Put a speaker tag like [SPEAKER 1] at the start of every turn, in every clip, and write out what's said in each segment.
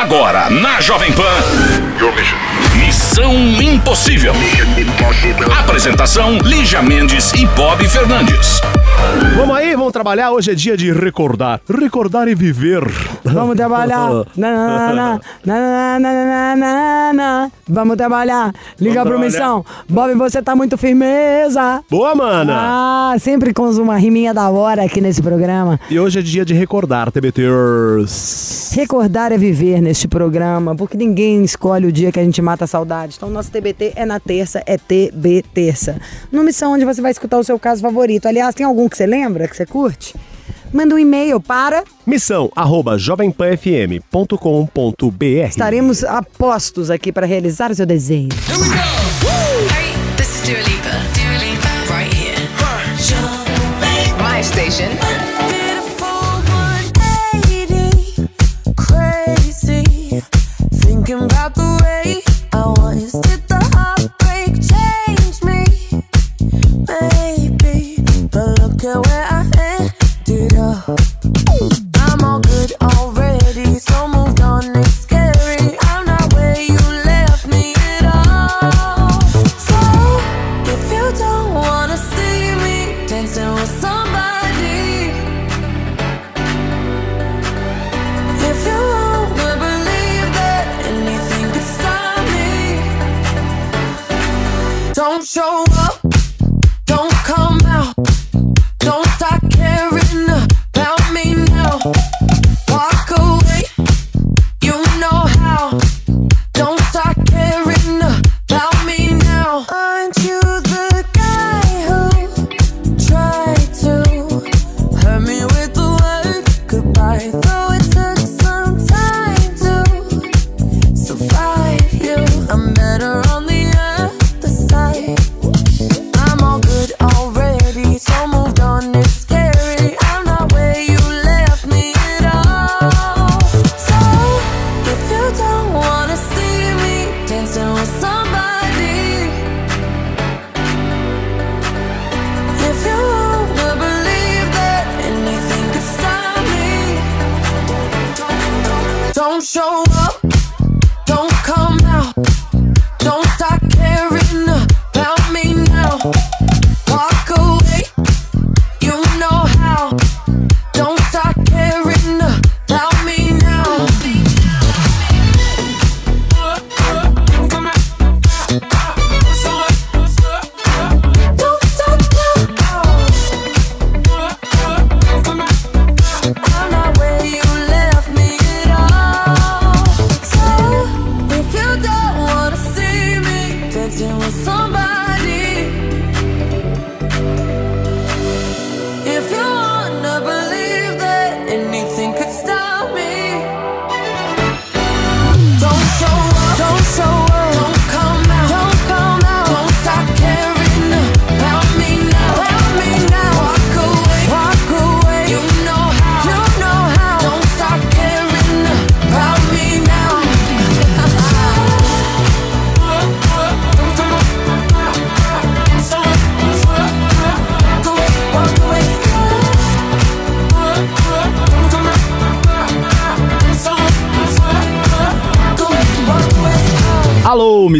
[SPEAKER 1] Agora, na Jovem Pan. Missão Impossível. Apresentação: Lígia Mendes e Bob Fernandes.
[SPEAKER 2] Vamos aí, vamos trabalhar. Hoje é dia de recordar. Recordar e viver.
[SPEAKER 3] Vamos trabalhar. Na, na, na, na, na, na, na, na. Vamos trabalhar. Liga
[SPEAKER 2] Vamos
[SPEAKER 3] pro missão. Bob, você tá muito firmeza.
[SPEAKER 2] Boa, mana!
[SPEAKER 3] Ah, sempre com uma riminha da hora aqui nesse programa.
[SPEAKER 2] E hoje é dia de recordar, TBTers.
[SPEAKER 3] Recordar é viver neste programa, porque ninguém escolhe o dia que a gente mata a saudade. Então, nosso TBT é na terça, é TB Terça. No Missão, onde você vai escutar o seu caso favorito. Aliás, tem algum que você lembra, que você curte? Manda um e-mail para.
[SPEAKER 2] Missão arroba jovempanfm.com.br
[SPEAKER 3] Estaremos apostos aqui para realizar o seu desenho.
[SPEAKER 4] My station.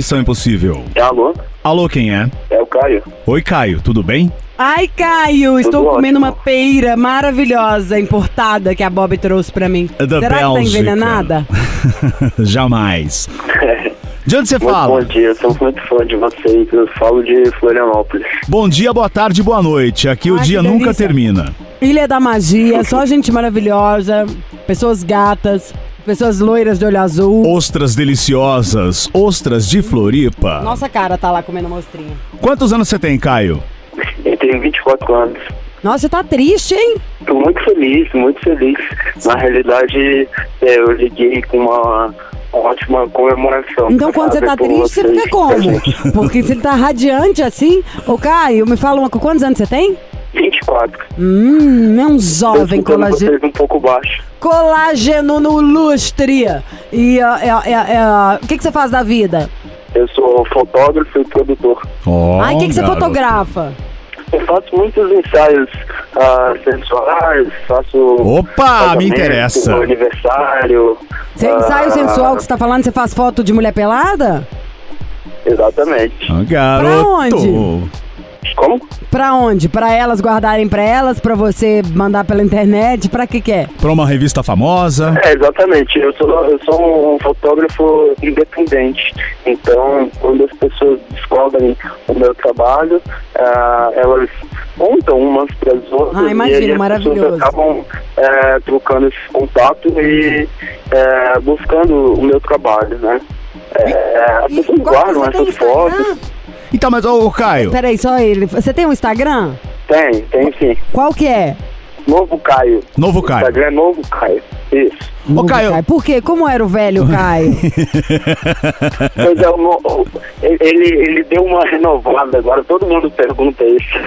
[SPEAKER 2] Missão Impossível.
[SPEAKER 5] Alô,
[SPEAKER 2] Alô, quem é?
[SPEAKER 5] é o Caio.
[SPEAKER 2] Oi, Caio, tudo bem?
[SPEAKER 3] Ai, Caio, estou
[SPEAKER 5] Tudo
[SPEAKER 3] comendo
[SPEAKER 5] ótimo.
[SPEAKER 3] uma peira maravilhosa importada que a Bob trouxe pra mim.
[SPEAKER 2] É Da
[SPEAKER 3] Será que tá
[SPEAKER 2] Bélgica.
[SPEAKER 3] envenenada?
[SPEAKER 2] Jamais. De onde você
[SPEAKER 5] Muito
[SPEAKER 2] fala?
[SPEAKER 5] bom dia, sou muito fã de vocês. Eu falo de Florianópolis.
[SPEAKER 2] Bom dia, boa tarde, boa noite. Aqui o
[SPEAKER 3] Ai,
[SPEAKER 2] dia
[SPEAKER 3] que
[SPEAKER 2] nunca
[SPEAKER 3] delícia.
[SPEAKER 2] termina.
[SPEAKER 3] Ilha da Magia, só gente maravilhosa, pessoas gatas, pessoas loiras de olho azul.
[SPEAKER 2] Ostras deliciosas, ostras de Floripa.
[SPEAKER 3] Nossa cara tá lá comendo mostrinha.
[SPEAKER 2] Quantos anos você tem, Caio?
[SPEAKER 5] Eu tenho 24 anos.
[SPEAKER 3] Nossa, você tá triste, hein?
[SPEAKER 5] Tô muito feliz, muito feliz. Na realidade, é, eu liguei com uma ótima comemoração.
[SPEAKER 3] Então quando você tá triste, você fica como? Porque você tá radiante assim. Ô, Caio, me fala uma coisa, quantos anos você tem?
[SPEAKER 5] 24.
[SPEAKER 3] Hum, é um jovem colageno.
[SPEAKER 5] um pouco baixo.
[SPEAKER 3] Colágeno no lustre. E é, é, é, o que, que você faz da vida?
[SPEAKER 5] Eu sou fotógrafo e produtor.
[SPEAKER 2] Ó,
[SPEAKER 3] Ai, o que, que você fotografa?
[SPEAKER 5] Eu faço muitos ensaios ah, sensuais, faço.
[SPEAKER 2] Opa, me interessa.
[SPEAKER 5] Aniversário,
[SPEAKER 3] Você
[SPEAKER 5] Ah,
[SPEAKER 3] ensaio sensual que você tá falando, você faz foto de mulher pelada?
[SPEAKER 5] Exatamente.
[SPEAKER 2] Ah, garoto.
[SPEAKER 3] onde?
[SPEAKER 5] Como?
[SPEAKER 3] Pra onde? Pra elas guardarem pra elas, pra você mandar pela internet, pra que que é?
[SPEAKER 2] Pra uma revista famosa.
[SPEAKER 5] É, exatamente. Eu sou, eu sou um fotógrafo independente. Então, quando as pessoas descobrem o meu trabalho, ah, elas contam umas para as outras.
[SPEAKER 3] Ah, imagino,
[SPEAKER 5] e
[SPEAKER 3] maravilhoso.
[SPEAKER 5] pessoas acabam eh, trocando esse contato e eh, buscando o meu trabalho, né? É, as pessoas guardam essas
[SPEAKER 3] Instagram?
[SPEAKER 5] fotos.
[SPEAKER 2] Então, mas, ô, ô, Caio,
[SPEAKER 3] Peraí, só ele. Você tem um Instagram?
[SPEAKER 5] Tem, tem sim.
[SPEAKER 3] Qual que é?
[SPEAKER 5] Novo Caio.
[SPEAKER 2] novo Caio.
[SPEAKER 5] Instagram é Novo Caio. Isso.
[SPEAKER 2] Ô, Caio.
[SPEAKER 3] Por quê? Como era o velho Caio?
[SPEAKER 5] Pois é, o ele, ele deu uma renovada agora, todo mundo pergunta isso.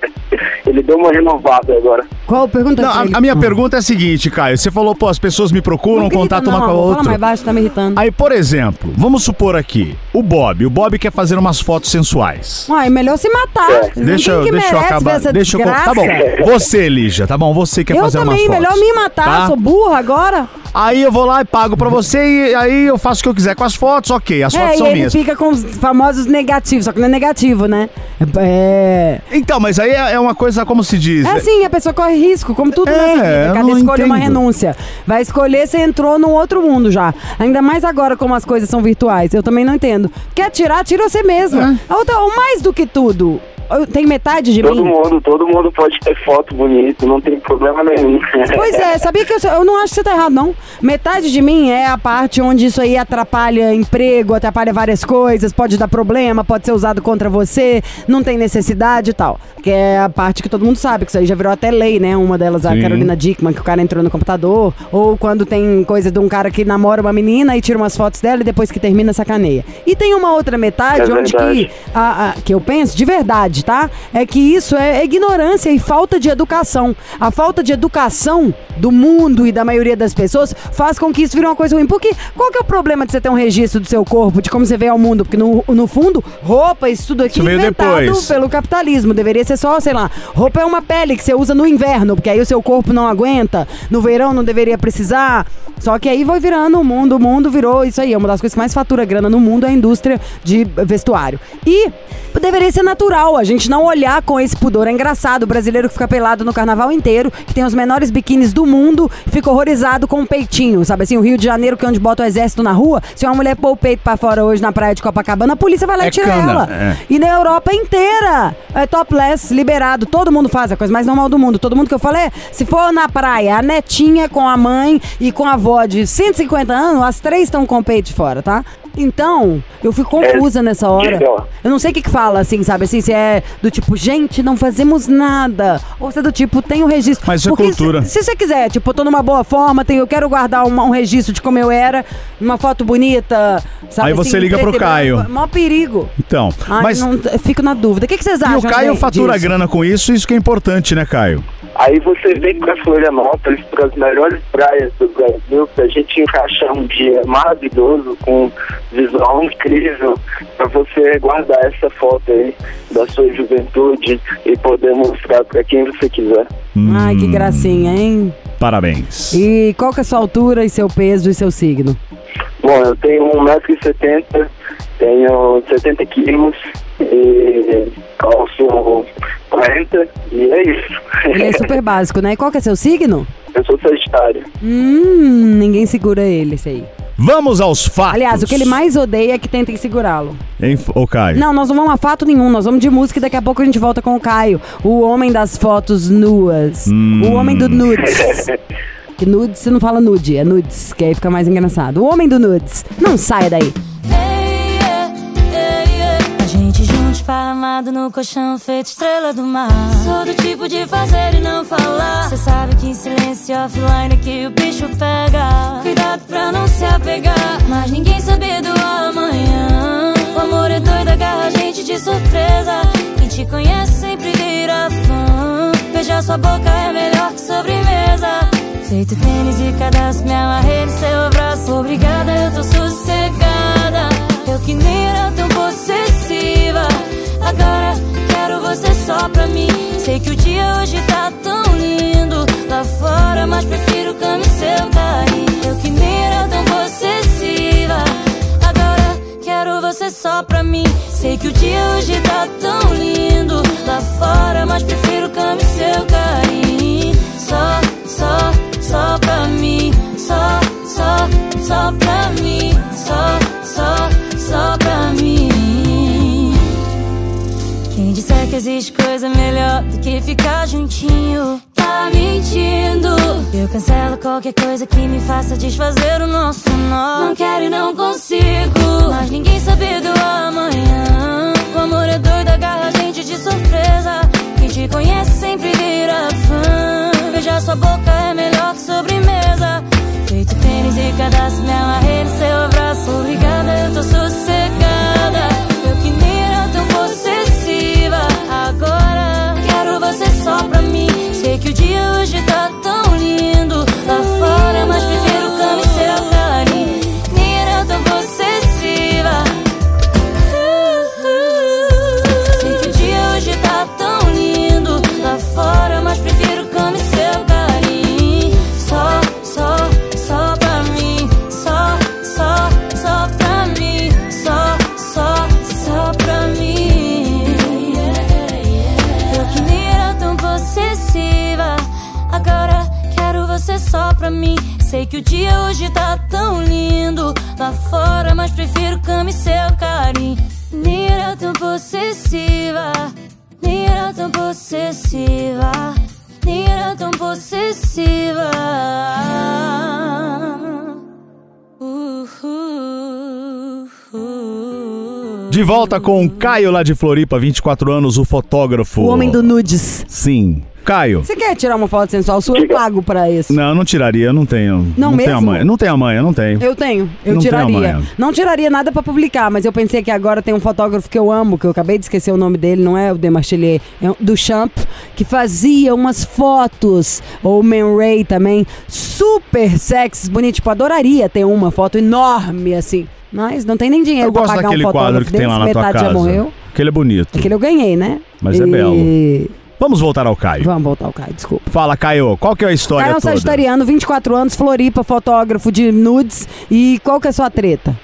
[SPEAKER 5] ele deu uma renovada agora.
[SPEAKER 3] Qual pergunta?
[SPEAKER 2] Não, a, a minha pergunta é a seguinte, Caio. Você falou, pô, as pessoas me procuram,
[SPEAKER 3] Não grita,
[SPEAKER 2] contato
[SPEAKER 3] não,
[SPEAKER 2] uma com a
[SPEAKER 3] amor, Fala
[SPEAKER 2] outra.
[SPEAKER 3] mais baixo, tá me irritando.
[SPEAKER 2] Aí, por exemplo, vamos supor aqui, o Bob. O Bob quer fazer umas fotos sensuais.
[SPEAKER 3] Uai, melhor se matar.
[SPEAKER 5] É.
[SPEAKER 2] Deixa eu, deixa eu acabar.
[SPEAKER 3] essa
[SPEAKER 2] Deixa eu, tá bom. Você, Lígia, tá bom? Você quer
[SPEAKER 3] Eu
[SPEAKER 2] fazer umas
[SPEAKER 3] também,
[SPEAKER 2] fotos.
[SPEAKER 3] melhor me matar,
[SPEAKER 2] tá?
[SPEAKER 3] sou burra agora.
[SPEAKER 2] Aí eu vou lá e pago pra você e aí eu faço o que eu quiser com as fotos, ok. As
[SPEAKER 3] É,
[SPEAKER 2] fotos
[SPEAKER 3] e
[SPEAKER 2] são
[SPEAKER 3] ele
[SPEAKER 2] minhas.
[SPEAKER 3] fica com os famosos negativos, só que não é negativo, né? É.
[SPEAKER 2] Então, mas aí é é uma coisa, como se diz.
[SPEAKER 3] É assim, a pessoa corre risco, como tudo
[SPEAKER 2] É,
[SPEAKER 3] nessa vida.
[SPEAKER 2] eu
[SPEAKER 3] Cada
[SPEAKER 2] não
[SPEAKER 3] escolha é uma
[SPEAKER 2] entendo.
[SPEAKER 3] renúncia. Vai escolher, você entrou num outro mundo já. Ainda mais agora como as coisas são virtuais. Eu também não entendo. Quer tirar, tira você mesmo.
[SPEAKER 2] É.
[SPEAKER 3] Outra, ou mais do que tudo, tem metade de
[SPEAKER 5] Todo
[SPEAKER 3] mim.
[SPEAKER 5] mundo, todo mundo pode ter foto bonita, não tem problema nenhum.
[SPEAKER 3] Pois é, sabia que eu, eu não acho que você tá errado, não. Metade de mim é a parte onde isso aí atrapalha emprego, atrapalha várias coisas, pode dar problema, pode ser usado contra você, não tem necessidade e tal. Que é a parte que todo mundo sabe, que isso aí já virou até lei, né? Uma delas, a
[SPEAKER 2] Sim.
[SPEAKER 3] Carolina Dickman, que o cara entrou no computador. Ou quando tem coisa de um cara que namora uma menina e tira umas fotos dela e depois que termina, sacaneia. E tem uma outra metade
[SPEAKER 5] É
[SPEAKER 3] onde que, a- a- que eu penso, de verdade, tá? É que isso é ignorância e falta de educação. A falta de educação do mundo e da maioria das pessoas faz com que isso vire uma coisa ruim. Porque qual que é o problema de você ter um registro do seu corpo, de como você vê ao mundo? Porque no, no fundo, roupa, isso tudo aqui
[SPEAKER 2] Isso veio
[SPEAKER 3] inventado
[SPEAKER 2] depois.
[SPEAKER 3] pelo capitalismo. Deveria ser só, sei lá, roupa é uma pele que você usa no inverno, porque aí o seu corpo não aguenta. No verão não deveria precisar. Só que aí vai virando o mundo, o mundo virou isso aí. É uma das coisas que mais fatura grana no mundo é a indústria de vestuário. E deveria ser natural a gente não olhar com esse pudor. É engraçado o brasileiro que fica pelado no carnaval inteiro, que tem os menores biquínis do mundo, fica horrorizado com o peitinho, sabe assim? O Rio de Janeiro, que é onde bota o exército na rua, se uma mulher pôr o peito pra fora hoje na praia de Copacabana, a polícia vai lá
[SPEAKER 2] É
[SPEAKER 3] e tira
[SPEAKER 2] cana,
[SPEAKER 3] ela.
[SPEAKER 2] é.
[SPEAKER 3] E na Europa inteira é topless, liberado. Todo mundo faz, é a coisa mais normal do mundo. Todo mundo que eu falei, se for na praia, a netinha com a mãe e com a avó de 150 anos, as três estão com o peito de fora, tá? Então, eu fico confusa nessa hora.
[SPEAKER 5] Diga.
[SPEAKER 3] Eu não sei o que que fala, assim, sabe? Assim, se é do tipo, gente, não fazemos nada. Ou se é do tipo, tem o registro.
[SPEAKER 2] Mas isso é cultura.
[SPEAKER 3] Se, se você quiser, tipo, eu tô numa boa forma, tenho, eu quero guardar uma- um registro de como eu era, uma foto bonita, sabe?
[SPEAKER 2] Aí você
[SPEAKER 3] assim,
[SPEAKER 2] liga pro
[SPEAKER 3] e.
[SPEAKER 2] Caio.
[SPEAKER 3] Maior perigo.
[SPEAKER 2] Então,
[SPEAKER 3] Ai,
[SPEAKER 2] mas
[SPEAKER 3] não, eu fico na dúvida. O que, que vocês
[SPEAKER 2] e
[SPEAKER 3] acham?
[SPEAKER 2] o Caio fatura
[SPEAKER 3] disso?
[SPEAKER 2] grana com isso, isso que é importante, né, Caio?
[SPEAKER 5] Aí você vem para Florianópolis, para as melhores praias do Brasil, pra gente encaixar um dia maravilhoso, com visual incrível, para você guardar essa foto aí da sua juventude e poder mostrar para quem você quiser.
[SPEAKER 3] Ai, que gracinha, hein?
[SPEAKER 2] Parabéns.
[SPEAKER 3] E qual que é a sua altura e seu peso e seu signo?
[SPEAKER 5] Bom, eu tenho 1,70m, tenho 70 quilos e calço 40 e é isso.
[SPEAKER 3] Ele é super básico, né? E qual que é seu signo?
[SPEAKER 5] eu sou sagitário.
[SPEAKER 3] Hum, ninguém segura ele, esse aí.
[SPEAKER 2] Vamos aos fatos.
[SPEAKER 3] Aliás, o que ele mais odeia é que tentem segurá-lo.
[SPEAKER 2] Hein, ô, Caio?
[SPEAKER 3] Não, nós não vamos a fato nenhum, nós vamos de música e daqui a pouco a gente volta com o Caio, o homem das fotos nuas, o homem do nudes. Que nudes, você não fala nude, é nudes, que aí fica mais engraçado. O homem do nudes. Não saia daí.
[SPEAKER 6] Ei, esparramado no colchão, feito estrela do mar. Sou do tipo de fazer e não falar. Cê sabe que em silêncio offline que o bicho pega. Cuidado pra não se apegar, mas ninguém sabe do amanhã. O amor é doido, agarra a gente de surpresa. Quem te conhece sempre vira fã. Beijar sua boca é melhor que sobremesa. Feito tênis e cadastro, me amarrei no seu braço. Obrigada, eu tô sossegada. Eu que nem era tão possessiva. Agora quero você só pra mim. Sei que o dia hoje tá tão lindo lá fora, mas prefiro cama e seu carinho. Eu que nem era tão possessiva. Agora quero você só pra mim. Sei que o dia hoje tá tão lindo lá fora, mas prefiro cama e seu carinho. Só, só, só pra mim. Só, só, só pra mim. Só, só. Existe coisa melhor do que ficar juntinho, tá mentindo. Eu cancelo qualquer coisa que me faça desfazer o nosso nó. Não quero e não consigo, mas ninguém sabe do amanhã. O amor é doido, agarra a gente de surpresa. Quem te conhece sempre vira fã. Beijar sua boca é melhor que sobremesa. Feito tênis e cadastro, me amarrei no seu abraço. Obrigada, eu tô sossegada. Que o dia hoje tá tão lindo. Lá fora, mas prefiro cama Sei que o dia hoje tá tão lindo lá fora, mas prefiro cama e seu carinho. Nem era tão possessiva, nem era tão possessiva, nem era tão possessiva. Uh, uh, uh.
[SPEAKER 2] De volta com Caio lá de Floripa, 24 anos, o fotógrafo.
[SPEAKER 3] O homem do nudes.
[SPEAKER 2] Sim. Caio.
[SPEAKER 3] Você quer tirar uma foto sensual sua? Eu pago pra isso.
[SPEAKER 2] Não, eu não tiraria, eu não tenho.
[SPEAKER 3] Não
[SPEAKER 2] tenho a
[SPEAKER 3] mesmo?
[SPEAKER 2] manha. Não tenho a manha, não tenho.
[SPEAKER 3] Eu tenho, eu
[SPEAKER 2] Não
[SPEAKER 3] tiraria.
[SPEAKER 2] amanhã.
[SPEAKER 3] Não tiraria nada pra publicar, mas eu pensei que agora tem um fotógrafo que eu amo, que eu acabei de esquecer o nome dele, não é o Demarchelier, é o do Champ, que fazia umas fotos, ou o Man Ray também, super sexy, bonito. Tipo, adoraria ter uma foto enorme assim. Mas não tem nem dinheiro
[SPEAKER 2] Eu
[SPEAKER 3] pra
[SPEAKER 2] gosto
[SPEAKER 3] pagar
[SPEAKER 2] daquele
[SPEAKER 3] um fotógrafo
[SPEAKER 2] quadro que tem lá na tua
[SPEAKER 3] metade
[SPEAKER 2] casa.
[SPEAKER 3] já morreu.
[SPEAKER 2] Aquele é bonito.
[SPEAKER 3] Aquele eu ganhei, né?
[SPEAKER 2] Mas é belo. Vamos voltar ao Caio.
[SPEAKER 3] Vamos voltar ao Caio, desculpa.
[SPEAKER 2] Fala, Caio, qual que é a história
[SPEAKER 3] Caio é
[SPEAKER 2] toda?
[SPEAKER 3] sagitariano, 24 anos, Floripa, fotógrafo de nudes. E qual que é a sua treta?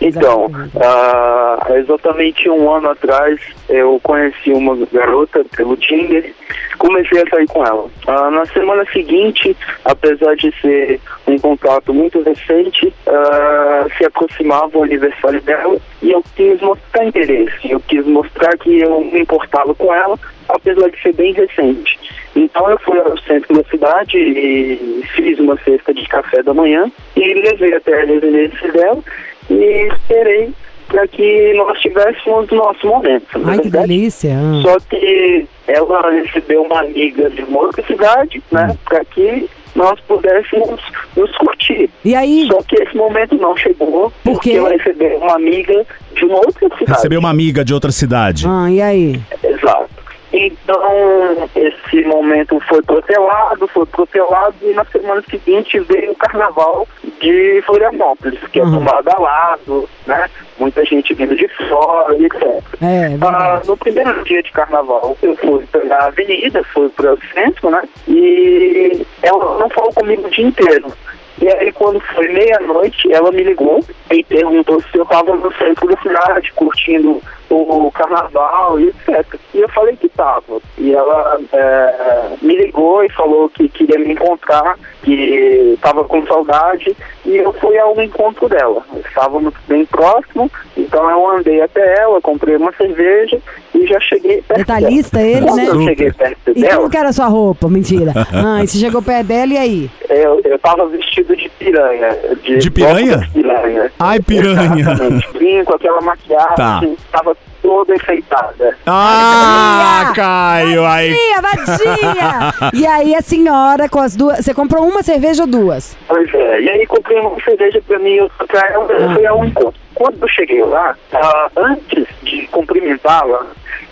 [SPEAKER 5] Então, ah, exatamente um ano atrás, eu conheci uma garota pelo Tinder, comecei a sair com ela. Ah, na semana seguinte, apesar de ser um contato muito recente, ah, se aproximava o aniversário dela e eu quis mostrar interesse, eu quis mostrar que eu me importava com ela, apesar de ser bem recente. Então eu fui ao centro da cidade e fiz uma cesta de café da manhã e levei até a residência dela e esperei para que nós tivéssemos o nosso momento. na
[SPEAKER 3] Ai, que
[SPEAKER 5] verdade.
[SPEAKER 3] delícia. Ah.
[SPEAKER 5] Só que ela recebeu uma amiga de uma outra cidade, né, para que nós pudéssemos nos curtir.
[SPEAKER 3] E aí,
[SPEAKER 5] Só que esse momento não chegou,
[SPEAKER 3] Por
[SPEAKER 5] porque ela recebeu uma amiga de uma outra cidade.
[SPEAKER 2] Recebeu uma amiga de outra cidade.
[SPEAKER 3] ah, e aí?
[SPEAKER 5] Exato. Então, esse momento foi protelado, foi protelado, e na semana seguinte veio o carnaval de Florianópolis, que
[SPEAKER 3] Uhum.
[SPEAKER 5] é tomado a lado, né? Muita gente vindo de fora, e etc.
[SPEAKER 3] É,
[SPEAKER 5] Ah,
[SPEAKER 3] verdade.
[SPEAKER 5] no primeiro dia de carnaval, eu fui pela avenida, fui para o centro, né? E ela não falou comigo o dia inteiro. E aí, quando foi meia-noite, ela me ligou e perguntou se eu estava no centro da cidade, curtindo o carnaval e etc. E eu falei que estava. E ela é, me ligou e falou que queria me encontrar, que estava com saudade, e eu fui ao encontro dela. Estávamos bem próximo, então eu andei até ela, comprei uma cerveja e já cheguei perto
[SPEAKER 3] Detalhista
[SPEAKER 5] dela.
[SPEAKER 3] ele,
[SPEAKER 5] Quando
[SPEAKER 3] né?
[SPEAKER 5] eu cheguei perto
[SPEAKER 3] E
[SPEAKER 5] dela,
[SPEAKER 3] como que era a sua roupa? Mentira. Ah, e você chegou perto dela e aí?
[SPEAKER 5] eu, eu tava vestido de piranha. De,
[SPEAKER 2] De piranha?
[SPEAKER 5] de piranha.
[SPEAKER 2] Ai, piranha.
[SPEAKER 5] Exatamente. Vim com aquela maquiagem,
[SPEAKER 2] Tá.
[SPEAKER 5] tava toda enfeitada.
[SPEAKER 2] Ah,
[SPEAKER 3] Vadia!
[SPEAKER 2] Caio, aí.
[SPEAKER 3] Vadia, vadia! e aí a senhora com as duas... Você comprou uma cerveja ou duas?
[SPEAKER 5] Pois é, e aí comprei uma cerveja pra mim e outra pra ela, eu fui ao encontro. Quando eu cheguei lá, ah, antes de cumprimentá-la,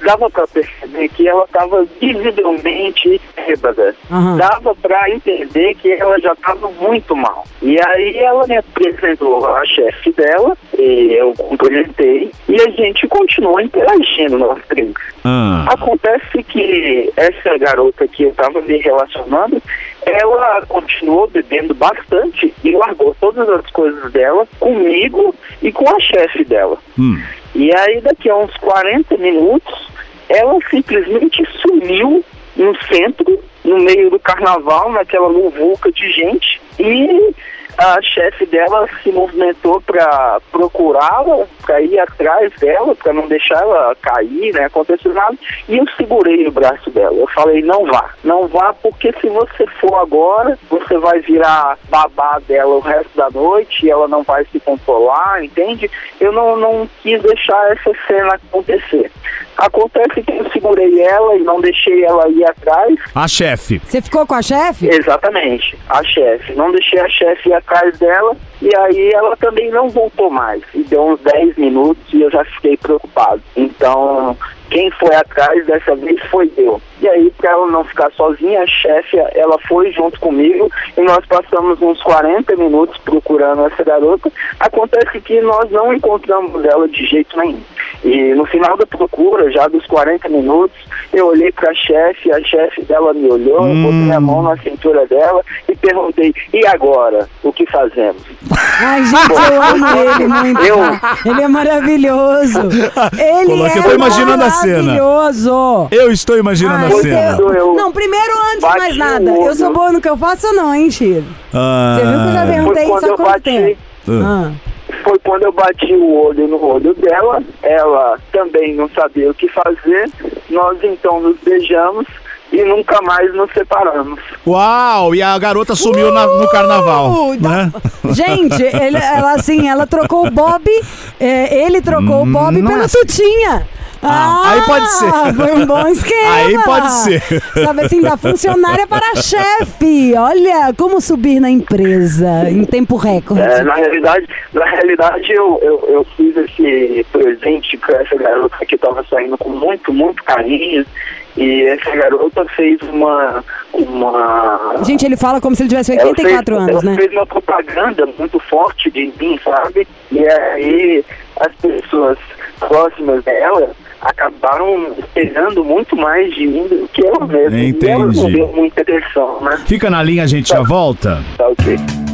[SPEAKER 5] dava pra perceber que ela estava visivelmente bêbada.
[SPEAKER 3] Aham.
[SPEAKER 5] Dava pra entender que ela já estava muito mal. E aí ela me apresentou a chefe dela, e eu cumprimentei, e a gente continuou interagindo nós três.
[SPEAKER 2] Ah,
[SPEAKER 5] Acontece que essa garota que eu estava me relacionando, ela continuou bebendo bastante e largou todas as coisas dela comigo e com a chefe dela.
[SPEAKER 2] hum.
[SPEAKER 5] E aí, daqui a uns 40 minutos, ela simplesmente sumiu no centro, no meio do carnaval, naquela muvuca de gente, e a chefe dela se movimentou para procurá-la, para ir atrás dela, para não deixar ela cair, né? Aconteceu nada. E eu segurei o braço dela. Eu falei, não vá, não vá, porque se você for agora, você vai virar babá dela o resto da noite e ela não vai se controlar, entende? Eu não, não quis deixar essa cena acontecer. Acontece que eu segurei ela e não deixei ela ir atrás.
[SPEAKER 2] A chefe.
[SPEAKER 3] Você ficou com a chefe?
[SPEAKER 5] Exatamente, a chefe. Não deixei a chefe ir atrás dela e aí ela também não voltou mais. E deu uns 10 minutos e eu já fiquei preocupado. Então, quem foi atrás dessa vez foi eu. E aí, para ela não ficar sozinha, a chefe, ela foi junto comigo e nós passamos uns 40 minutos procurando essa garota. Acontece que nós não encontramos ela de jeito nenhum. E no final da procura, já dos 40 minutos, eu olhei para a chefe, a chefe dela me olhou, eu botei a mão na cintura dela e perguntei: e agora? O que fazemos?
[SPEAKER 3] Ai, gente, eu amo ele muito.
[SPEAKER 5] Eu-
[SPEAKER 3] Ele é maravilhoso. Ele
[SPEAKER 2] Coloquei,
[SPEAKER 3] é
[SPEAKER 2] eu tô imaginando a cena.
[SPEAKER 3] maravilhoso.
[SPEAKER 2] Eu estou imaginando
[SPEAKER 3] Ai,
[SPEAKER 2] a cena.
[SPEAKER 5] Eu
[SPEAKER 3] Não, primeiro, antes de mais nada, eu sou boa no que eu faço ou não, hein, Chiro?
[SPEAKER 2] Ah,
[SPEAKER 3] Você viu que eu já perguntei
[SPEAKER 5] Foi quando
[SPEAKER 3] isso há
[SPEAKER 5] eu
[SPEAKER 3] quanto
[SPEAKER 5] bati.
[SPEAKER 3] tempo?
[SPEAKER 2] Ah.
[SPEAKER 3] Ah.
[SPEAKER 5] Foi quando eu bati o olho no olho dela, ela também não sabia o que fazer, nós então nos beijamos e nunca mais nos separamos.
[SPEAKER 2] Uau! E a garota sumiu na- no carnaval.
[SPEAKER 3] Uh,
[SPEAKER 2] né?
[SPEAKER 3] Gente, ele- ela assim, ela trocou o Bob, é, ele trocou o Bob
[SPEAKER 2] não
[SPEAKER 3] pelo
[SPEAKER 2] é assim.
[SPEAKER 3] Tutinha.
[SPEAKER 2] Ah, aí pode ser.
[SPEAKER 3] Foi um bom esquema.
[SPEAKER 2] Aí pode ser.
[SPEAKER 3] Sabe assim, da funcionária para a chefe. Olha como subir na empresa em tempo recorde.
[SPEAKER 5] É, na realidade, na realidade eu, eu, eu fiz esse presente para essa garota que estava saindo com muito, muito carinho. E essa garota fez uma. uma
[SPEAKER 3] Gente, ele fala como se ele tivesse
[SPEAKER 5] ela
[SPEAKER 3] 84
[SPEAKER 5] fez,
[SPEAKER 3] anos,
[SPEAKER 5] ela
[SPEAKER 3] né?
[SPEAKER 5] fez uma propaganda muito forte de mim, sabe? E aí as pessoas próximas dela acabaram esperando muito mais de mim do que ela mesma. E ela não
[SPEAKER 2] Entendi.
[SPEAKER 5] deu muita atenção, né?
[SPEAKER 2] Fica na linha, a gente já volta.
[SPEAKER 5] Tá ok.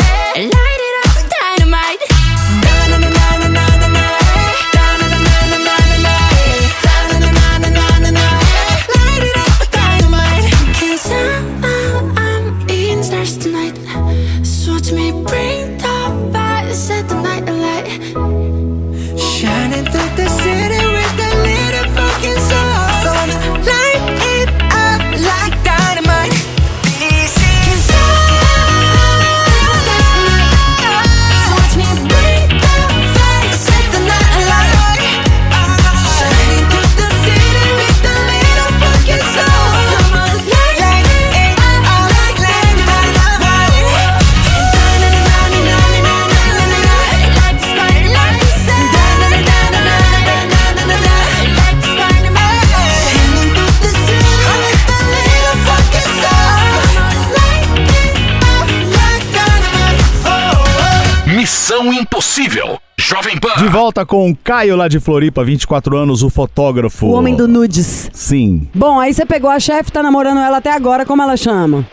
[SPEAKER 1] Missão Impossível. Jovem Pan.
[SPEAKER 2] De volta com o Caio lá de Floripa, 24 anos, o fotógrafo.
[SPEAKER 3] O homem do nudes.
[SPEAKER 2] Sim.
[SPEAKER 3] Bom, aí você pegou a chefe, tá namorando ela até agora, como ela chama?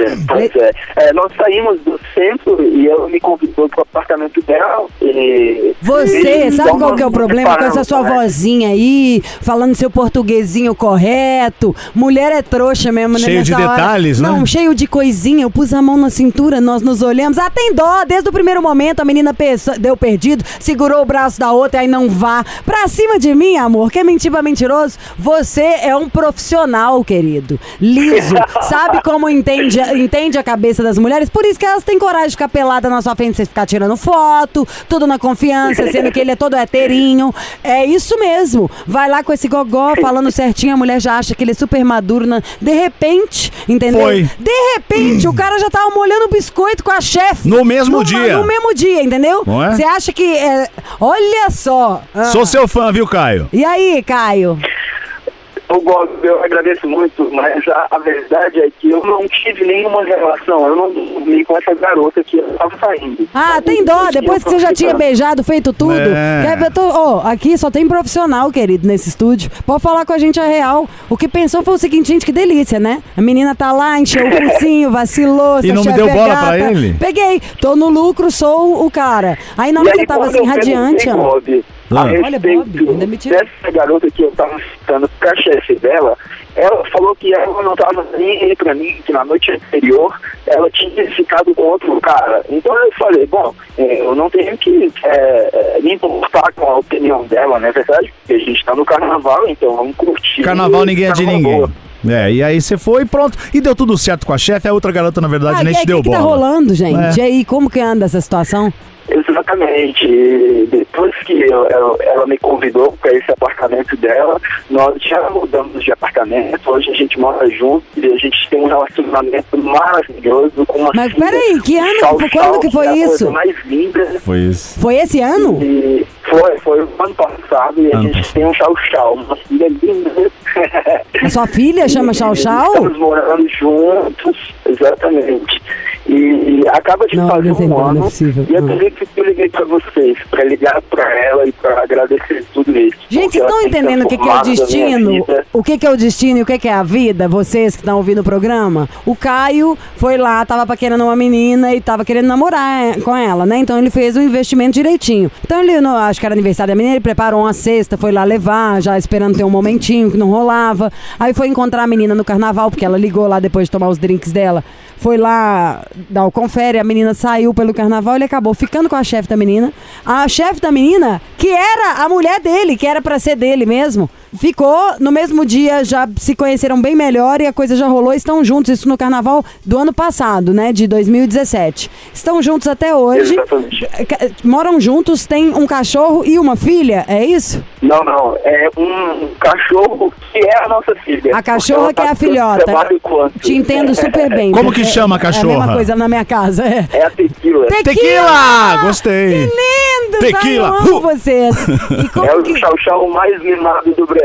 [SPEAKER 5] Letícia, pois é. É, Nós saímos do centro e ela me convidou pro apartamento dela. E...
[SPEAKER 3] Você,
[SPEAKER 5] e
[SPEAKER 3] sabe qual que é o problema com essa sua
[SPEAKER 5] né?
[SPEAKER 3] vozinha aí, falando seu portuguesinho correto? Mulher é trouxa mesmo, né?
[SPEAKER 2] Cheio de
[SPEAKER 3] nessa hora.
[SPEAKER 2] detalhes, né?
[SPEAKER 3] Não, cheio de coisinha. Eu pus a mão na cintura, nós nos olhamos. Ah, tem dó. Desde o primeiro momento, a menina deu perdido, segurou o braço da outra, aí não vá. Pra cima de mim, amor, quer mentir pra mentiroso? Você é um profissional, querido. Liso. Sabe como entende, entende a cabeça das mulheres? Por isso que elas têm coragem de ficar pelada na sua frente, você ficar tirando foto, tudo na confiança, sendo que ele é todo heterinho. É isso mesmo. Vai lá com esse gogó falando certinho, a mulher já acha que ele é super maduro. na- De repente, entendeu?
[SPEAKER 2] Foi.
[SPEAKER 3] De repente, o cara já tava molhando o biscoito com a chefe.
[SPEAKER 2] No mesmo
[SPEAKER 3] No-
[SPEAKER 2] dia.
[SPEAKER 3] No mesmo dia, entendeu?
[SPEAKER 2] Não é?
[SPEAKER 3] Você acha que. é, Olha só. Ah.
[SPEAKER 2] Sou seu fã, viu, Caio?
[SPEAKER 3] E aí, Caio?
[SPEAKER 5] Eu gosto, eu agradeço muito, mas a, a verdade é que eu não tive nenhuma relação, eu não dormi com essa garota que eu tava saindo.
[SPEAKER 3] Ah, tem dó, depois que você já tinha beijado, feito tudo.
[SPEAKER 2] É.
[SPEAKER 3] Quer ver? Tô- Ó, aqui só tem profissional, querido, nesse estúdio. Pode falar com a gente a real. O que pensou foi o seguinte, gente, que delícia, né? A menina tá lá, encheu o focinho, vacilou.
[SPEAKER 2] E não me deu
[SPEAKER 3] é
[SPEAKER 2] bola
[SPEAKER 3] gata.
[SPEAKER 2] pra ele?
[SPEAKER 3] Peguei. Tô no lucro, sou o cara. Aí na hora que você tava assim,
[SPEAKER 5] eu
[SPEAKER 3] radiante, ó.
[SPEAKER 5] Bob,
[SPEAKER 2] Ah.
[SPEAKER 5] A
[SPEAKER 3] Olha,
[SPEAKER 5] respeito
[SPEAKER 3] Bob, ainda me tira-
[SPEAKER 5] dessa garota que eu tava citando pra chefe dela, ela falou que ela não tava nem aí pra mim, que na noite anterior ela tinha ficado com outro cara. Então eu falei, bom, é, eu não tenho que é, é, me importar com a opinião dela, não é verdade? Porque a gente tá no carnaval, então vamos curtir.
[SPEAKER 2] Carnaval ninguém é de ninguém.
[SPEAKER 5] boa.
[SPEAKER 2] É, e aí você foi e pronto. E deu tudo certo com a chefe, a outra garota, na verdade,
[SPEAKER 3] Ah,
[SPEAKER 2] nem
[SPEAKER 3] e aí,
[SPEAKER 2] te deu
[SPEAKER 3] o que, que
[SPEAKER 2] bola.
[SPEAKER 3] tá rolando, gente?
[SPEAKER 2] É.
[SPEAKER 3] E aí, como que anda essa situação?
[SPEAKER 5] Exatamente. E Depois que eu- eu- ela me convidou para esse apartamento dela, nós já mudamos de apartamento. Hoje a gente mora junto e a gente tem um relacionamento maravilhoso com uma
[SPEAKER 3] Mas peraí, que ano-
[SPEAKER 5] Chau,
[SPEAKER 3] quando
[SPEAKER 5] chau,
[SPEAKER 3] que foi
[SPEAKER 5] é a
[SPEAKER 3] isso?
[SPEAKER 5] mais linda.
[SPEAKER 2] Foi isso.
[SPEAKER 3] Foi esse ano?
[SPEAKER 5] E foi, foi o ano passado e a
[SPEAKER 2] Ano
[SPEAKER 5] gente
[SPEAKER 2] passado.
[SPEAKER 5] tem um chau chau, uma filha linda.
[SPEAKER 3] A sua filha chama Chau Chau?
[SPEAKER 5] Estamos morando juntos, exatamente. E, e acaba de
[SPEAKER 3] Não,
[SPEAKER 5] fazer um
[SPEAKER 3] é
[SPEAKER 5] ano.
[SPEAKER 3] possível.
[SPEAKER 5] E eu. Que eu liguei pra vocês, pra ligar pra ela e pra agradecer tudo isso.
[SPEAKER 3] Gente, vocês estão
[SPEAKER 5] tem
[SPEAKER 3] entendendo o que, que é o destino? O que, que é o destino e o que, que é a vida? Vocês que estão ouvindo o programa? O Caio foi lá, tava paquerando uma menina e tava querendo namorar com ela, né? Então ele fez o investimento direitinho. Então ele, no- acho que era aniversário da menina, ele preparou uma cesta, foi lá levar, já esperando ter um momentinho que não rolava. Aí foi encontrar a menina no carnaval, porque ela ligou lá depois de tomar os drinks dela. Foi lá dar o confere, a menina saiu pelo carnaval, ele acabou ficando com a chefe da menina. A chefe da menina, que era a mulher dele, que era pra ser dele mesmo, ficou no mesmo dia, já se conheceram bem melhor e a coisa já rolou. Estão juntos, isso no carnaval do ano passado, né, de 2017. Estão juntos até hoje.
[SPEAKER 5] Exatamente.
[SPEAKER 3] Moram juntos, têm um cachorro e uma filha, é isso?
[SPEAKER 5] Não, não, é um cachorro que é a nossa filha.
[SPEAKER 3] A cachorra que é a filhota. Te entendo super bem.
[SPEAKER 2] Como que
[SPEAKER 3] É-
[SPEAKER 2] chama a
[SPEAKER 3] É a
[SPEAKER 2] cachorra?
[SPEAKER 3] mesma coisa na minha casa. É.
[SPEAKER 5] É a tequila.
[SPEAKER 2] Tequila! Gostei.
[SPEAKER 3] Que lindo!
[SPEAKER 2] Tequila!
[SPEAKER 3] Ai, eu amo
[SPEAKER 2] Uh!
[SPEAKER 3] vocês. E como
[SPEAKER 5] É o
[SPEAKER 3] que...
[SPEAKER 5] chau chau mais mimado do Brasil.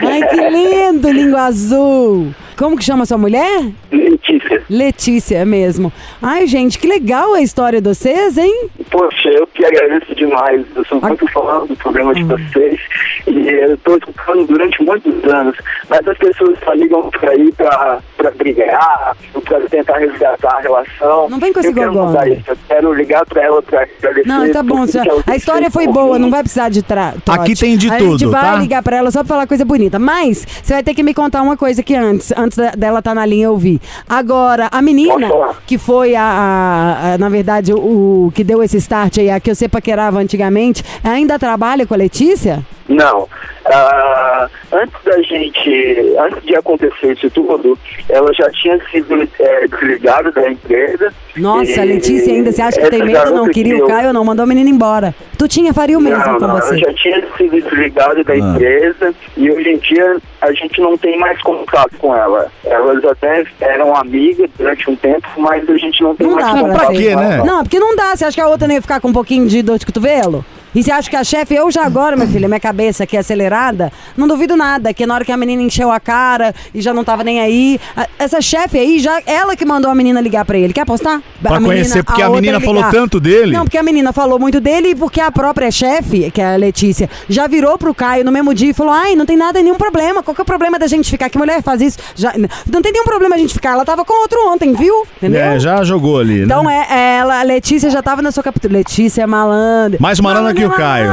[SPEAKER 3] Ai, que lindo, língua azul. Como que chama sua mulher?
[SPEAKER 5] Letícia.
[SPEAKER 3] Letícia mesmo. Ai, gente, que legal a história de vocês, hein?
[SPEAKER 5] Poxa, eu que agradeço demais. Eu sou muito fã do programa de vocês e eu estou escutando durante muitos anos. Mas as pessoas só ligam pra ir pra, pra brigar, pra tentar resgatar a relação.
[SPEAKER 3] Não vem com esse gogó.
[SPEAKER 5] Eu quero ligar pra ela pra agradecer.
[SPEAKER 3] Não, tá bom.
[SPEAKER 5] tudo
[SPEAKER 3] senhor.
[SPEAKER 5] que ela
[SPEAKER 3] A história foi boa, não vai precisar de tra trote.
[SPEAKER 2] Aqui tem de
[SPEAKER 3] A gente
[SPEAKER 2] tudo,
[SPEAKER 3] vai
[SPEAKER 2] tá?
[SPEAKER 3] ligar pra ela só pra falar coisa bonita. Mas você vai ter que me contar uma coisa que antes, antes da- dela estar na linha eu vi. Agora, a menina, que foi a, a- a- na verdade, o, o que deu esse start aí, a que eu sei paquerava antigamente, ainda trabalha com a Letícia?
[SPEAKER 5] Não. Ah, antes da gente, antes de acontecer isso tudo, ela já tinha sido é, desligada da empresa.
[SPEAKER 3] Nossa,
[SPEAKER 5] E
[SPEAKER 3] Letícia ainda, você acha que tem medo? Não queria
[SPEAKER 5] que
[SPEAKER 3] o
[SPEAKER 5] eu-
[SPEAKER 3] Caio, não, mandou a menina embora. Tu tinha, faria o mesmo
[SPEAKER 5] Não,
[SPEAKER 3] com
[SPEAKER 5] não,
[SPEAKER 3] você.
[SPEAKER 5] eu já tinha sido desligado da empresa e hoje em dia a gente não tem mais contato com ela. Elas até eram amigas durante um tempo, mas a gente não tem
[SPEAKER 3] Não
[SPEAKER 5] mais
[SPEAKER 3] dá
[SPEAKER 5] contato
[SPEAKER 3] pra
[SPEAKER 2] quê, né?
[SPEAKER 3] Não, porque não dá. Você acha que a outra não ia ficar com um pouquinho de dor de cotovelo? E você acha que a chefe, eu já agora, minha filha, minha cabeça aqui é acelerada, não duvido nada, que na hora que a menina encheu a cara e já não tava nem aí, a- essa chefe aí, já ela que mandou a menina ligar pra ele. Quer apostar?
[SPEAKER 2] Pra
[SPEAKER 3] A menina-
[SPEAKER 2] conhecer, porque a
[SPEAKER 3] outra
[SPEAKER 2] menina falou tanto dele.
[SPEAKER 3] Não, porque a menina falou muito dele e porque a própria chefe, que é a Letícia, já virou pro Caio no mesmo dia e falou: ai, não tem nada, nenhum problema. Qual que é o problema da gente ficar? Que mulher faz isso? Já, não tem nenhum problema a gente ficar. Ela tava com outro ontem, viu? Entendeu?
[SPEAKER 2] É, já jogou ali,
[SPEAKER 3] Então
[SPEAKER 2] né?
[SPEAKER 3] é, ela, a Letícia já tava na sua captura. Letícia é malandra.
[SPEAKER 2] Mais malandra que o Caio.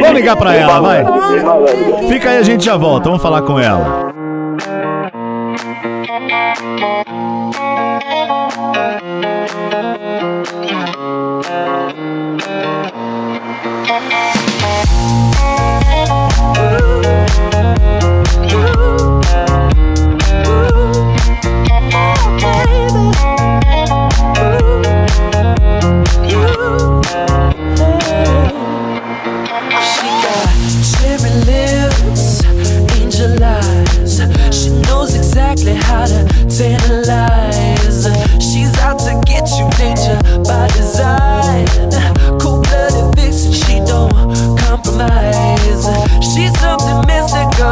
[SPEAKER 2] Vamos ligar pra ela, vai. Fica aí, a gente já volta. Vamos falar com ela.
[SPEAKER 7] She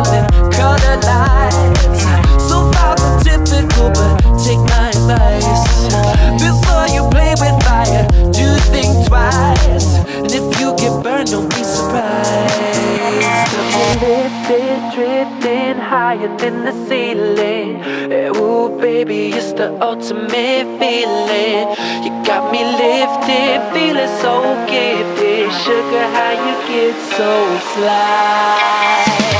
[SPEAKER 7] in lights. So far from typical, but take my advice. Before you play with fire, do think twice. And if you get burned, don't be surprised. Lifted, drifting higher than the ceiling. Eh, Ooh, baby, it's the ultimate feeling. You got me lifted, feeling so gifted. Sugar, how you get so fly?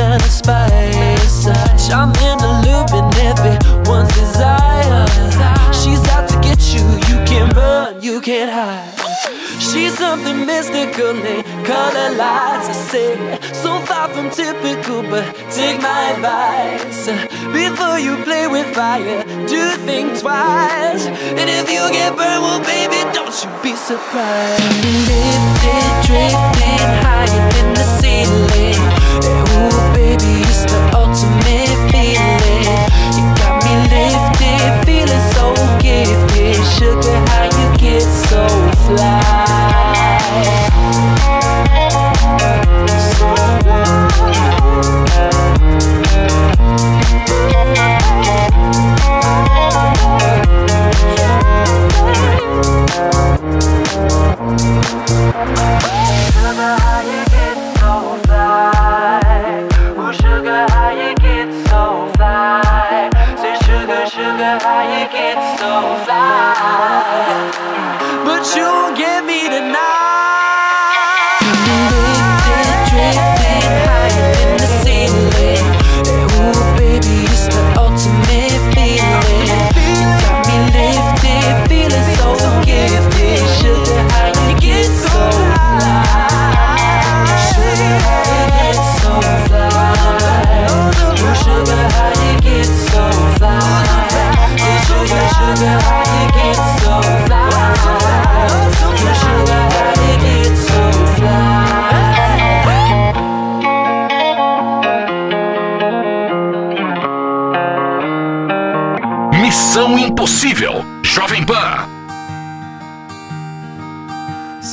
[SPEAKER 7] of spice. I'm in the loop and everyone's desire. She's out to get you. You can't run, you can't hide. She's something mystical, they color lights. I say, so far from typical, but take my advice. Before you play with fire, do think twice. And if you get burned, well, baby, don't you be surprised. Lifted, drifting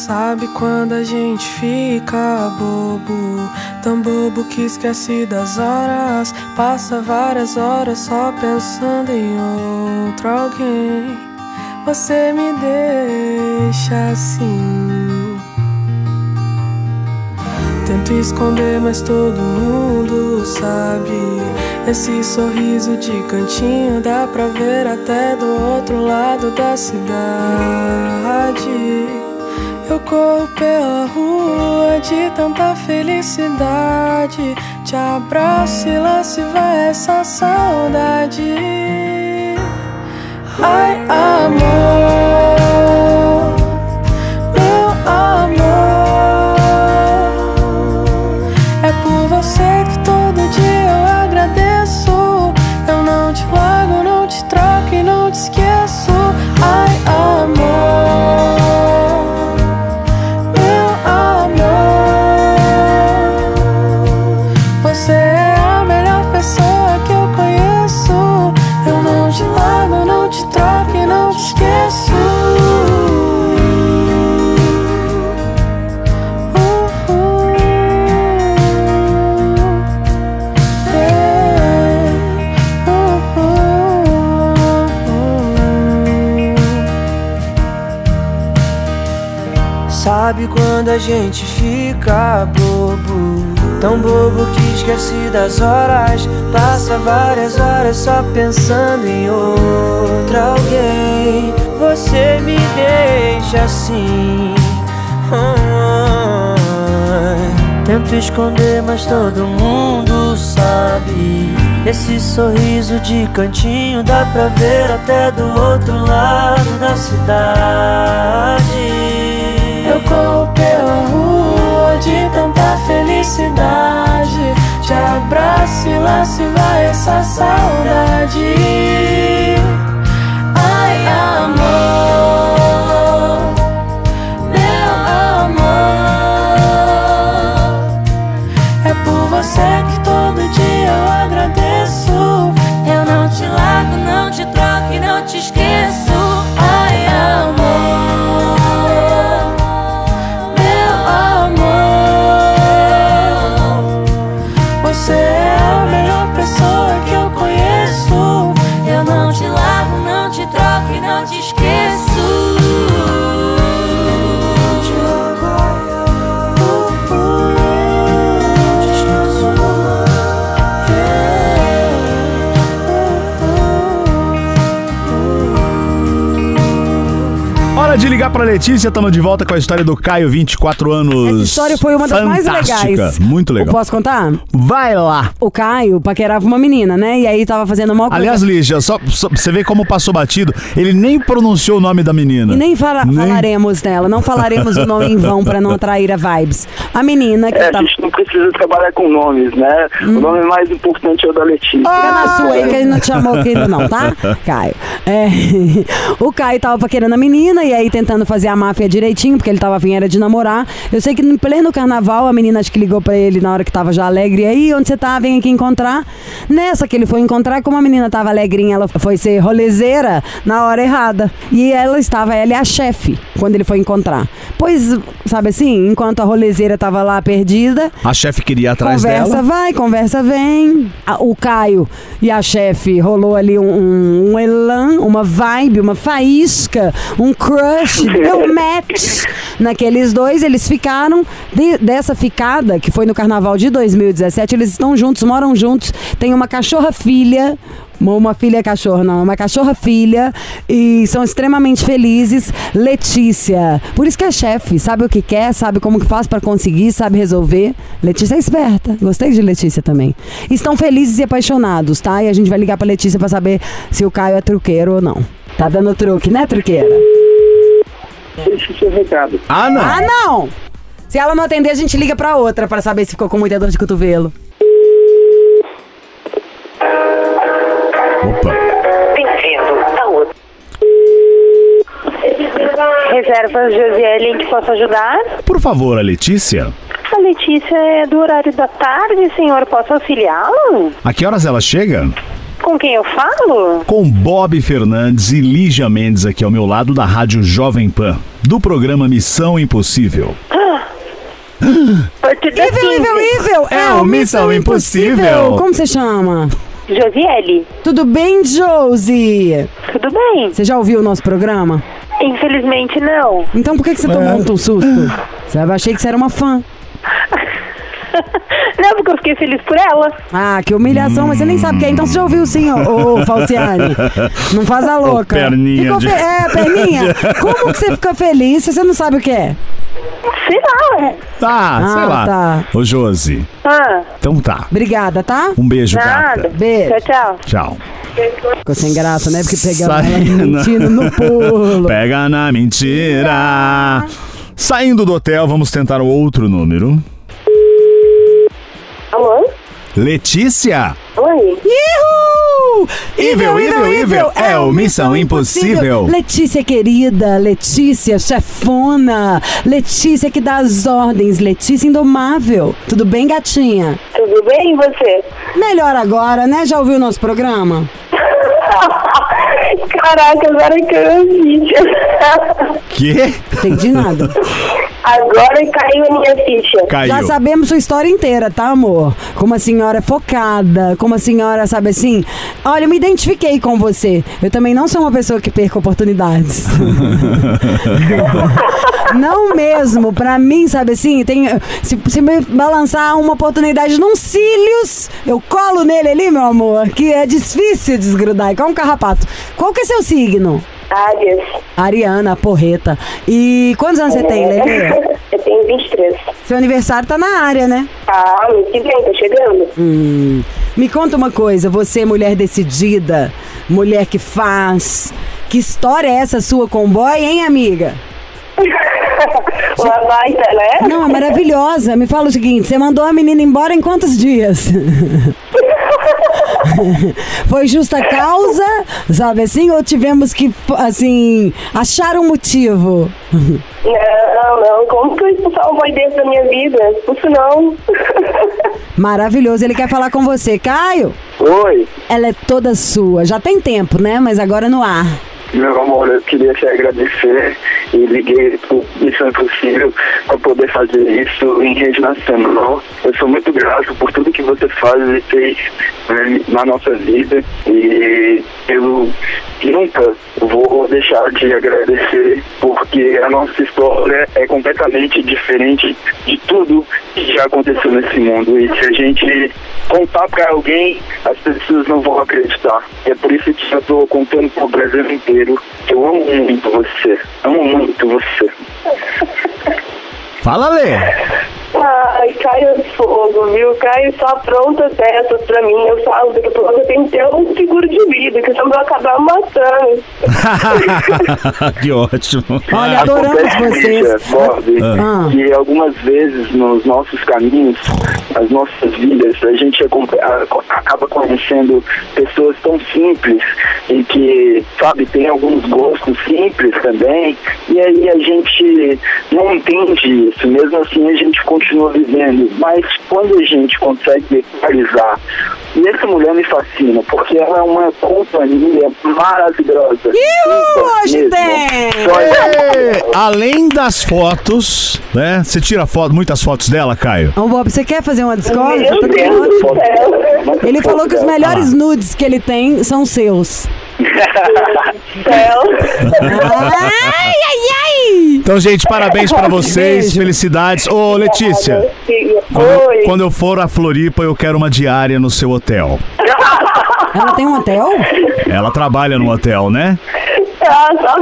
[SPEAKER 7] Sabe quando a gente fica bobo? Tão bobo que esquece das horas. Passa várias horas só pensando em outro alguém. Você me deixa assim. Tento esconder, mas todo mundo sabe. Esse sorriso de cantinho dá pra ver até do outro lado da cidade. Eu corro pela rua de tanta felicidade. Te abraço e lá se vai essa saudade. Ai, amor, Sabe quando a gente fica bobo? Tão bobo que esquece das horas. Passa várias horas só pensando em outra alguém. Você me deixa assim. Tento esconder, mas todo mundo sabe. Esse sorriso de cantinho dá pra ver até do outro lado da cidade. Eu corro pela rua de tanta felicidade. Te abraço e lá se vai essa saudade. Ai, amor, meu amor. É por você que
[SPEAKER 2] de ligar pra Letícia, estamos de volta com a história do Caio, 24 anos.
[SPEAKER 3] Essa história foi uma das mais
[SPEAKER 2] Fantástica.
[SPEAKER 3] legais.
[SPEAKER 2] Muito legal.
[SPEAKER 3] Eu posso contar?
[SPEAKER 2] Vai lá.
[SPEAKER 3] O Caio paquerava uma menina, né? E aí tava fazendo mal
[SPEAKER 2] Aliás, Lígia, só, só- você vê como passou batido. Ele nem pronunciou o nome da menina.
[SPEAKER 3] E nem, fala-
[SPEAKER 2] Nem-
[SPEAKER 3] falaremos dela, não falaremos o nome em vão pra não atrair a vibes. A menina que
[SPEAKER 5] É, a
[SPEAKER 3] tá.
[SPEAKER 5] gente não precisa trabalhar com nomes, né?
[SPEAKER 3] Hum.
[SPEAKER 5] O nome mais importante é o da Letícia.
[SPEAKER 3] Fica na sua aí que ele não te chamou aqui ainda não, tá? Caio. É, o Caio tava paquerando a menina e aí tentando fazer a máfia direitinho, porque ele tava afim era de namorar. Eu sei que no pleno carnaval a menina acho que ligou pra ele na hora que tava já alegre. E aí, onde você tá? Vem aqui encontrar. Nessa que ele foi encontrar, como a menina tava alegrinha, ela foi ser rolezeira na hora errada. E ela estava, ela é a chefe, quando ele foi encontrar. Pois, sabe assim, enquanto a rolezeira tava lá perdida,
[SPEAKER 2] A chefe queria ir atrás
[SPEAKER 3] conversa
[SPEAKER 2] dela.
[SPEAKER 3] vai, conversa vem. O Caio e a chefe rolou ali um, um, um elan, uma vibe, uma faísca, um crush, deu match naqueles dois. Eles ficaram de- dessa ficada, que foi no carnaval de 2017. Eles estão juntos, moram juntos, tem uma cachorra filha. Uma filha cachorra, não, uma cachorra filha e são extremamente felizes. Letícia, por isso que é chefe, sabe o que quer, sabe como que faz pra conseguir, sabe resolver. Letícia é esperta, gostei de Letícia também. Estão felizes e apaixonados, tá? E a gente vai ligar pra Letícia pra saber se o Caio é truqueiro ou não. Tá dando truque, né, truqueira?
[SPEAKER 5] O seu recado.
[SPEAKER 2] Ah, não.
[SPEAKER 3] Ah, não! Se ela não atender, a gente liga pra outra pra saber se ficou com muita dor de cotovelo.
[SPEAKER 2] Opa.
[SPEAKER 8] Bem-vindo a. Reservas Josiele em que posso ajudar?
[SPEAKER 2] Por favor, a Letícia.
[SPEAKER 8] A Letícia é do horário da tarde, senhor. Posso auxiliá-lo?
[SPEAKER 2] A que horas ela chega?
[SPEAKER 8] Com quem eu falo?
[SPEAKER 2] Com Bob Fernandes e Lígia Mendes aqui ao meu lado da Rádio Jovem Pan, do programa Missão Impossível.
[SPEAKER 8] Da
[SPEAKER 3] Evil, evil, evil!
[SPEAKER 2] É o Missão Impossível.
[SPEAKER 3] Como você chama?
[SPEAKER 8] Josiele,
[SPEAKER 3] Tudo bem, Josie?
[SPEAKER 8] tudo bem?
[SPEAKER 3] Você já ouviu o nosso programa?
[SPEAKER 8] Infelizmente não.
[SPEAKER 3] Então por que, que você tomou
[SPEAKER 2] É.
[SPEAKER 3] um susto? Você eu achei que você era uma fã.
[SPEAKER 8] não, porque eu fiquei feliz por ela.
[SPEAKER 3] Ah, que humilhação, mas você nem sabe quem é. Então você já ouviu sim, ô, ô Falciane. Não faz a louca.
[SPEAKER 2] perninha
[SPEAKER 3] Ficou
[SPEAKER 2] de-
[SPEAKER 3] fe- É, perninha. Como que você fica feliz se você não sabe o que é?
[SPEAKER 8] Sei lá.
[SPEAKER 2] Tá, sei
[SPEAKER 3] Ah,
[SPEAKER 2] lá.
[SPEAKER 3] tá.
[SPEAKER 2] Ô, Josi.
[SPEAKER 8] Ah,
[SPEAKER 2] Então tá.
[SPEAKER 3] Obrigada, tá?
[SPEAKER 2] Um beijo,
[SPEAKER 8] nada.
[SPEAKER 2] gata.
[SPEAKER 3] Beijo.
[SPEAKER 8] Tchau, tchau.
[SPEAKER 2] Tchau.
[SPEAKER 3] Ficou sem graça, né? Porque pegamos
[SPEAKER 2] Sai-
[SPEAKER 3] ela mentindo no pulo.
[SPEAKER 2] Pega na mentira. Saindo do hotel, vamos tentar o outro número. Letícia?
[SPEAKER 8] Oi?
[SPEAKER 3] Ihu!
[SPEAKER 2] Evil, evil, evil, é o Missão Impossível.
[SPEAKER 3] Letícia querida, Letícia chefona, Letícia que dá as ordens, Letícia indomável. Tudo bem, gatinha?
[SPEAKER 8] Tudo bem e você?
[SPEAKER 3] Melhor agora, né? Já ouviu o nosso programa?
[SPEAKER 8] Caraca, agora que eu vi.
[SPEAKER 2] Que?
[SPEAKER 3] Entendi nada.
[SPEAKER 8] Agora caiu a minha ficha.
[SPEAKER 2] Caiu.
[SPEAKER 3] Já sabemos sua história inteira, tá, amor? Como a senhora é focada, como a senhora, sabe assim? Olha, eu me identifiquei com você. Eu também não sou uma pessoa que perca oportunidades. não mesmo. Pra mim, sabe assim, tem, se, se me balançar uma oportunidade num cílios, eu colo nele ali, meu amor, que é difícil desgrudar, é como um carrapato. Qual que é seu signo?
[SPEAKER 8] Águias.
[SPEAKER 3] Ariana, porreta. E quantos anos você tem, Lelê?
[SPEAKER 8] Eu tenho 23.
[SPEAKER 3] Seu aniversário tá na área, né?
[SPEAKER 8] Ah, que vem, tá chegando.
[SPEAKER 3] Hum. Me conta uma coisa, você mulher decidida, mulher que faz, que história é essa sua com boy, hein, amiga?
[SPEAKER 8] Uma baita, né?
[SPEAKER 3] Não, é maravilhosa. Me fala o seguinte, você mandou a menina embora em quantos dias? Foi justa causa, sabe assim, ou tivemos que, assim, achar um motivo?
[SPEAKER 8] Não, não. Como que eu expulsar boy desse da minha vida? Isso não.
[SPEAKER 3] Maravilhoso, ele quer falar com você. Caio,
[SPEAKER 5] Oi,
[SPEAKER 3] ela é toda sua. Já tem tempo, né? Mas agora no ar.
[SPEAKER 5] Meu amor, eu queria te agradecer e liguei pro Missão Impossível para poder fazer isso em rede nacional. Eu sou muito grato por tudo que você faz e fez né, na nossa vida e eu nunca vou deixar de agradecer porque a nossa história é completamente diferente de tudo que já aconteceu nesse mundo. E se a gente contar pra alguém, as pessoas não vão acreditar. É por isso que eu tô contando pro Brasil inteiro que eu amo muito você. Amo muito você.
[SPEAKER 2] Fala, Lê.
[SPEAKER 8] Ai, Caio é fogo, viu? Caio só apronta peças pra mim. Eu falo que você tem que ter um seguro de vida, que senão vai acabar matando.
[SPEAKER 2] que ótimo.
[SPEAKER 3] Olha, adoramos
[SPEAKER 5] Acontece,
[SPEAKER 3] vocês.
[SPEAKER 5] Bob,
[SPEAKER 3] Ah.
[SPEAKER 5] que algumas vezes nos nossos caminhos, nas nossas vidas, a gente acaba conhecendo pessoas tão simples e que, sabe, tem alguns gostos simples também, e aí a gente não entende isso, mesmo assim a gente continua vivendo. Mas quando a gente consegue equalizar, e essa mulher me fascina, porque ela é uma companhia maravilhosa.
[SPEAKER 3] Ihu, hoje tem!
[SPEAKER 2] Ê, Além das fotos, né? Você tira foto, muitas fotos dela, Caio?
[SPEAKER 3] Ô, Bob, você quer fazer uma discórdia? Ele falou que os melhores nudes que ele tem são seus. Ai, ai, ai!
[SPEAKER 2] Então, gente, parabéns pra vocês,
[SPEAKER 3] Beijo.
[SPEAKER 2] felicidades. Ô, Letícia, quando,
[SPEAKER 8] Oi.
[SPEAKER 2] quando eu for a Floripa, eu quero uma diária no seu hotel.
[SPEAKER 3] Ela tem um hotel?
[SPEAKER 2] Ela trabalha no hotel, né?
[SPEAKER 8] Ah, só.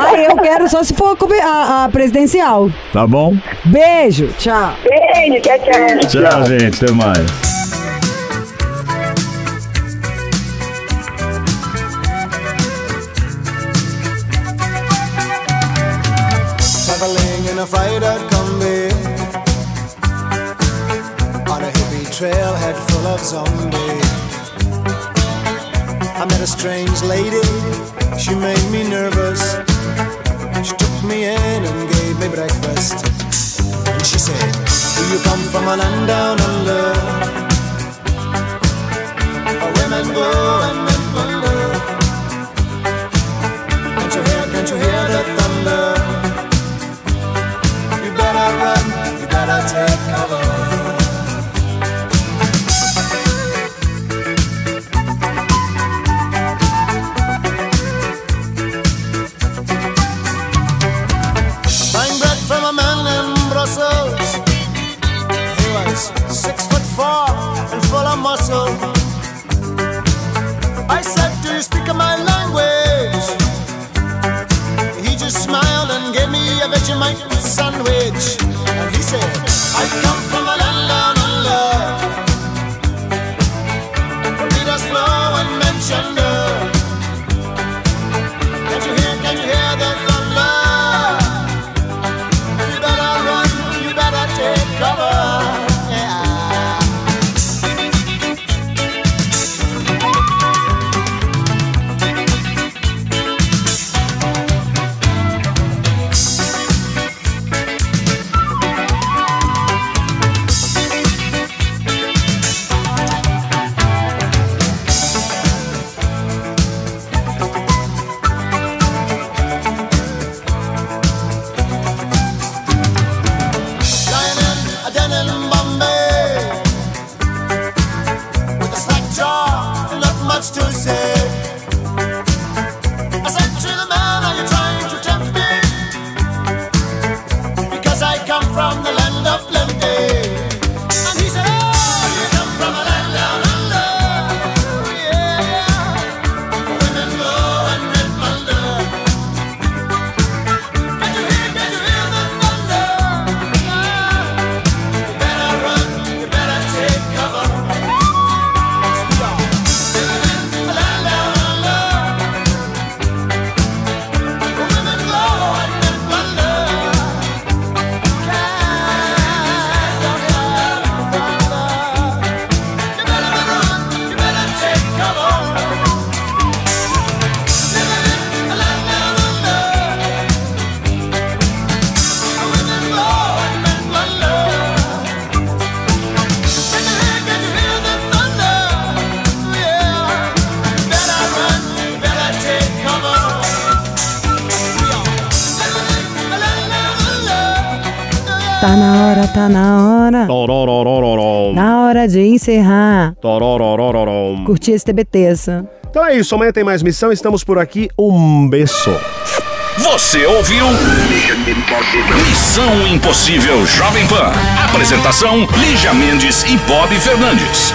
[SPEAKER 3] Ah, eu quero só se for a- a presidencial.
[SPEAKER 2] Tá bom?
[SPEAKER 3] Beijo, tchau.
[SPEAKER 8] Beijo, tchau, tchau.
[SPEAKER 2] Tchau, gente. Até mais.
[SPEAKER 9] Traveling in a freighter combi On a hippie trailhead full of zombies. I met a strange lady, she made me nervous. She took me in and gave me breakfast. And she said, do you come from a land down under? Where women go and men take
[SPEAKER 3] de encerrar. Torororororom. Curti esse TBTça.
[SPEAKER 10] Então é isso, amanhã tem mais missão, estamos por aqui. Um beijo.
[SPEAKER 1] Você ouviu? Missão Impossível Jovem Pan. Apresentação: Lígia Mendes e Bob Fernandes.